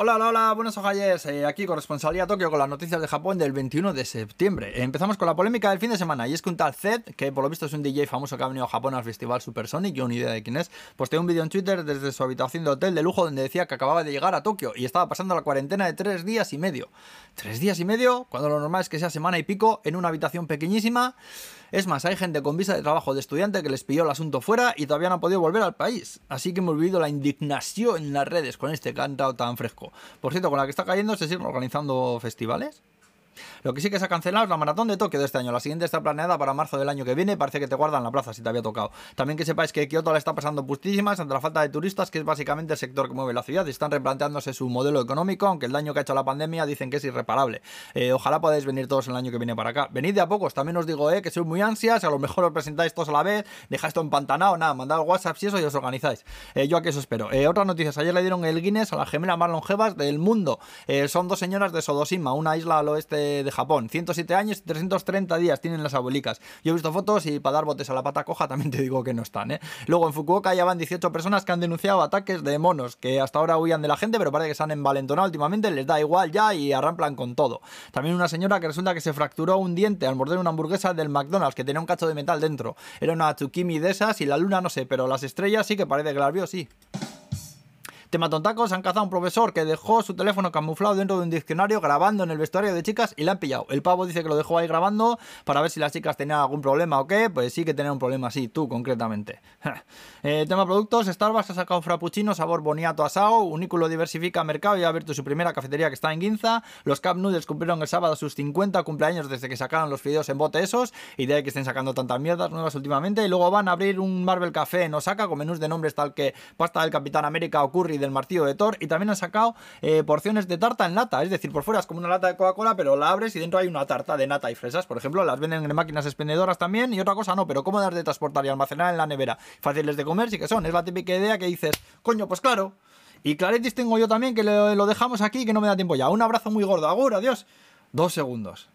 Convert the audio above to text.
Hola, hola, hola, buenos ojayes. Eh, aquí corresponsalía Tokio con las noticias de Japón del 21 de septiembre. Empezamos con la polémica del fin de semana y es que un tal Zed, que por lo visto es un DJ famoso que ha venido a Japón al festival Supersonic, yo ni idea de quién es, posteó un vídeo en Twitter desde su habitación de hotel de lujo donde decía que acababa de llegar a Tokio y estaba pasando la cuarentena de tres días y medio. ¿Tres días y medio? Cuando lo normal es que sea semana y pico en una habitación pequeñísima. Es más, hay gente con visa de trabajo de estudiante que les pilló el asunto fuera y todavía no ha podido volver al país. Así que hemos vivido la indignación en las redes con este cantado tan fresco. Por cierto, con la que está cayendo se siguen organizando festivales. Lo que sí que se ha cancelado es la maratón de Tokio de este año. La siguiente está planeada para marzo del año que viene. Parece que te guardan la plaza si te había tocado. También que sepáis que Kioto la está pasando pustísimas ante la falta de turistas, que es básicamente el sector que mueve la ciudad. Y están replanteándose su modelo económico, aunque el daño que ha hecho la pandemia dicen que es irreparable. Eh, ojalá podáis venir todos el año que viene para acá. Venid de a pocos, también os digo eh, que sois muy ansias. A lo mejor os presentáis todos a la vez, dejáis todo empantanado, nada, mandad WhatsApp si eso y os organizáis. Eh, yo aquí eso espero. otras noticias: ayer le dieron el Guinness a la gemela más longevas del mundo. son dos señoras de Sodosima, una isla al oeste de Japón. 107 años y 330 días tienen las abuelicas. Yo he visto fotos y para dar botes a la pata coja también te digo que no están, ¿eh? Luego en Fukuoka ya van 18 personas que han denunciado ataques de monos, que hasta ahora huían de la gente, pero parece que se han envalentonado últimamente, les da igual ya y arramplan con todo. También una señora que resulta que se fracturó un diente al morder una hamburguesa del McDonald's que tenía un cacho de metal dentro. Era una Tsukimi de esas y la luna no sé, pero las estrellas sí que parece que las vio, sí. Tema tontacos, han cazado a un profesor que dejó su teléfono camuflado dentro de un diccionario grabando en el vestuario de chicas y le han pillado. El pavo dice que lo dejó ahí grabando para ver si las chicas tenían algún problema o qué. Pues sí que tenían un problema, sí, tú concretamente. eh, tema productos, Starbucks ha sacado frappuccino sabor boniato asado, Unículo diversifica mercado y ha abierto su primera cafetería que está en Ginza. Los Cup Noodles cumplieron el sábado sus 50 cumpleaños desde que sacaron los fideos en bote esos y de que estén sacando tantas mierdas nuevas últimamente. Y luego van a abrir un Marvel Café en Osaka con menús de nombres tal que pasta del Capitán América o curry del martillo de Thor y también han sacado eh, porciones de tarta en lata, es decir, por fuera es como una lata de Coca-Cola, pero la abres y dentro hay una tarta de nata y fresas, por ejemplo, las venden en máquinas expendedoras también y otra cosa no, pero cómodas de transportar y almacenar en la nevera, fáciles de comer, sí que son, es la típica idea que dices, coño, pues claro. Y Claretis tengo yo también, que lo, dejamos aquí, que no me da tiempo ya. Un abrazo muy gordo. Agur, adiós. Dos segundos.